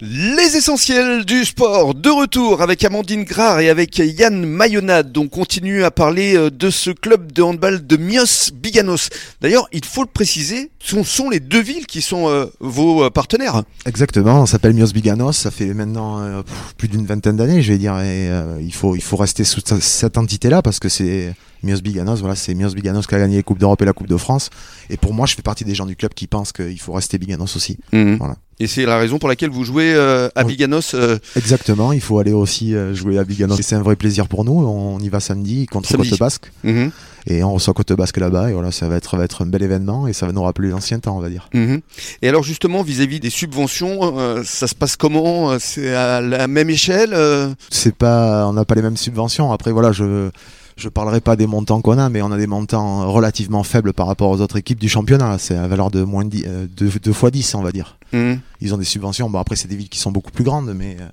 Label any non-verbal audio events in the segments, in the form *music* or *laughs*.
Les essentiels du sport, de retour avec Amandine Grard et avec Yann Mayonade. On continue à parler euh, de ce club de handball de Mios Biganos. D'ailleurs, il faut le préciser, ce sont les deux villes qui sont euh, vos euh, partenaires. Exactement, on s'appelle Mios Biganos, ça fait maintenant plus d'une vingtaine d'années, je vais dire, il, faut, il faut rester sous cette entité-là parce que c'est Mios Biganos, voilà, c'est Mios Biganos qui a gagné la Coupe d'Europe et la Coupe de France. Et pour moi, je fais partie des gens du club qui pensent qu'il faut rester Biganos aussi. Mhm. Voilà. Et c'est la raison pour laquelle vous jouez euh, à Biganos euh, Exactement, il faut aller aussi euh, jouer à Biganos. C'est un vrai plaisir pour nous. On y va samedi contre Côte Basque. Mhm. Et on reçoit Côte Basque là-bas. Et voilà, ça va, être, va être un bel événement et ça va nous rappeler l'ancien temps, on va dire. Mhm. Et alors, justement, vis-à-vis des subventions, ça se passe comment? C'est à la même échelle C'est pas, On n'a pas les mêmes subventions. Après, voilà, je je parlerai pas des montants qu'on a, mais on a des montants relativement faibles par rapport aux autres équipes du championnat. C'est à valeur de moins de 2 euh, fois 10, on va dire. Mmh. Ils ont des subventions. Bon, après, c'est des villes qui sont beaucoup plus grandes, mais euh,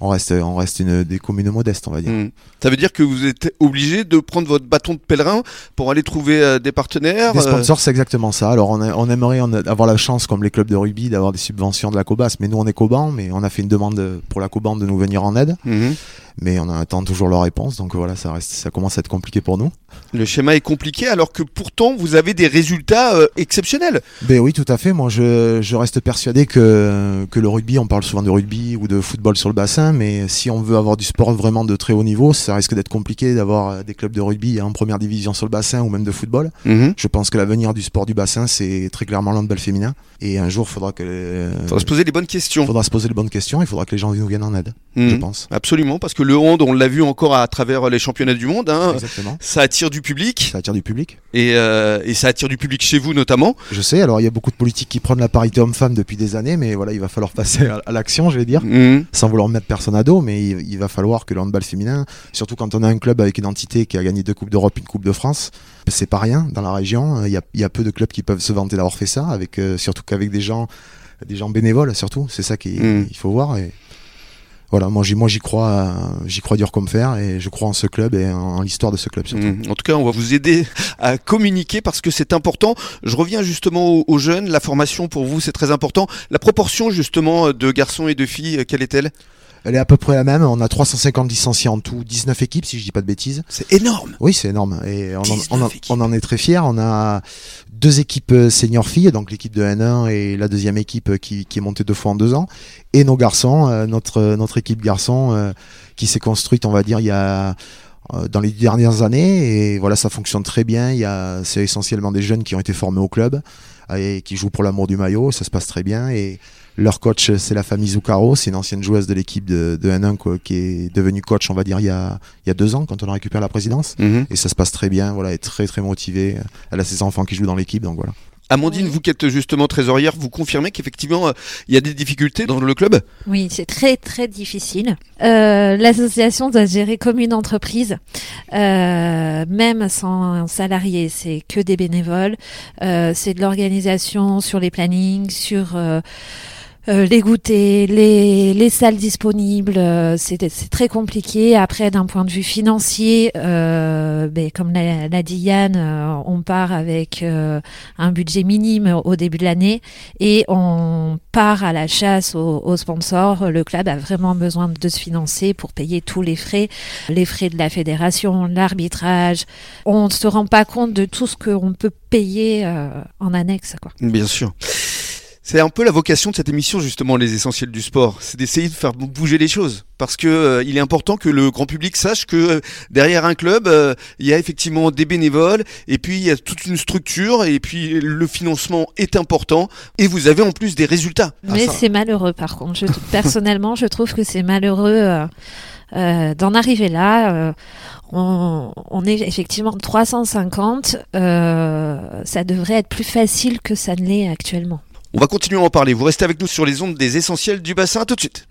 on reste, on reste une, des communes modestes, on va dire. Hmm. Ça veut dire que vous êtes obligé de prendre votre bâton de pèlerin pour aller trouver euh, des partenaires Des euh sponsors, c'est exactement ça. Alors on, on aimerait avoir la chance, comme les clubs de rugby, d'avoir des subventions de la Cobas, mais nous on est Coban, mais on a fait une demande pour la Coban de nous venir en aide. Hmm. Mais on attend toujours leur réponse, donc voilà, ça, reste, ça commence à être compliqué pour nous. Le schéma est compliqué alors que pourtant vous avez des résultats euh, exceptionnels. Ben oui, tout à fait. Moi, je, je, reste persuadé que, que le rugby, on parle souvent de rugby ou de football sur le bassin, mais si on veut avoir du sport vraiment de très haut niveau, ça risque d'être compliqué d'avoir euh, des clubs de rugby en première division sur le bassin ou même de football. Mhm. Je pense que l'avenir du sport du bassin, c'est très clairement l'handball féminin. Et un jour, il faudra que. Il euh, faudra se poser les bonnes questions. Il faudra se poser les bonnes questions. Il faudra que les gens nous viennent en aide. Je mhm. pense. Absolument, parce que le hand, on l'a vu encore à travers les championnats du monde. Hein, Exactement. Ça attire du public. Ça attire du public. Et, euh, et, ça attire du public chez vous notamment. Je sais. Alors il y a beaucoup de politiques qui prennent la parité homme-femme depuis des années, mais voilà, il va falloir *laughs* passer à, l'action, je vais dire, mhm. sans vouloir mettre personne à dos, mais il, va falloir que le handball féminin, surtout quand on a un club avec une entité qui a gagné deux coupes d'Europe, une coupe de France, c'est pas rien dans la région. Il y, a, il y, a, peu de clubs qui peuvent se vanter d'avoir fait ça, avec euh, surtout qu'avec des gens, des gens bénévoles surtout. C'est ça qu'il mhm. faut voir. Et, voilà, moi j'y, crois, j'y crois dur comme fer et je crois en ce club et en, l'histoire de ce club surtout. Mmh. En tout cas, on va vous aider à communiquer parce que c'est important. Je reviens justement aux, jeunes. La formation pour vous, c'est très important. La proportion justement de garçons et de filles, quelle est-elle? Elle est à peu près la même. On a 350 licenciés en tout, 19 équipes si je dis pas de bêtises. C'est énorme. Oui, c'est énorme. Et on en, on, en, est très fiers. On a deux équipes euh, senior filles, donc l'équipe de N1 et la deuxième équipe euh, qui, qui, est montée deux fois en deux ans. Et nos garçons, euh, notre, notre équipe garçon qui s'est construite, on va dire, il y a dans les dernières années et voilà ça fonctionne très bien il y a c'est essentiellement des jeunes qui ont été formés au club et qui jouent pour l'amour du maillot ça se passe très bien et leur coach, c'est la famille Zuccaro, c'est une ancienne joueuse de l'équipe de, de N1 qui est devenue coach, on va dire, il y a, il y a deux ans, quand on a récupéré la présidence. Mhm. Et ça se passe très bien, voilà, elle est très très motivée. Elle a ses enfants qui jouent dans l'équipe, donc voilà. Amandine, vous qui êtes justement trésorière, vous confirmez qu'effectivement euh, il y a des difficultés dans le club? Oui, c'est très très difficile. Euh, L'association doit gérer comme une entreprise, euh, même sans salariés, c'est que des bénévoles. Euh, c'est de l'organisation sur les plannings, sur euh, les goûters, les, les salles disponibles, euh, c'est très compliqué. Après, d'un point de vue financier, euh, ben, comme l'a dit Yann, euh, on part avec un budget minime au début de l'année et on part à la chasse aux, aux, sponsors. Le club a vraiment besoin de se financer pour payer tous les frais, les frais de la fédération, l'arbitrage. On ne se rend pas compte de tout ce qu'on peut payer en annexe. Quoi. Bien sûr. C'est un peu la vocation de cette émission justement, les essentiels du sport, c'est d'essayer de faire bouger les choses, parce que euh, il est important que le grand public sache que euh, derrière un club, euh, il y a effectivement des bénévoles, et puis il y a toute une structure, et puis le financement est important, et vous avez en plus des résultats. Mais c'est malheureux par contre. Je, *laughs* personnellement, je trouve que c'est malheureux. d'en arriver là. On, on, est effectivement 350. ça devrait être plus facile que ça ne l'est actuellement. On va continuer à en parler. Vous restez avec nous sur les ondes des essentiels du bassin. tout de suite.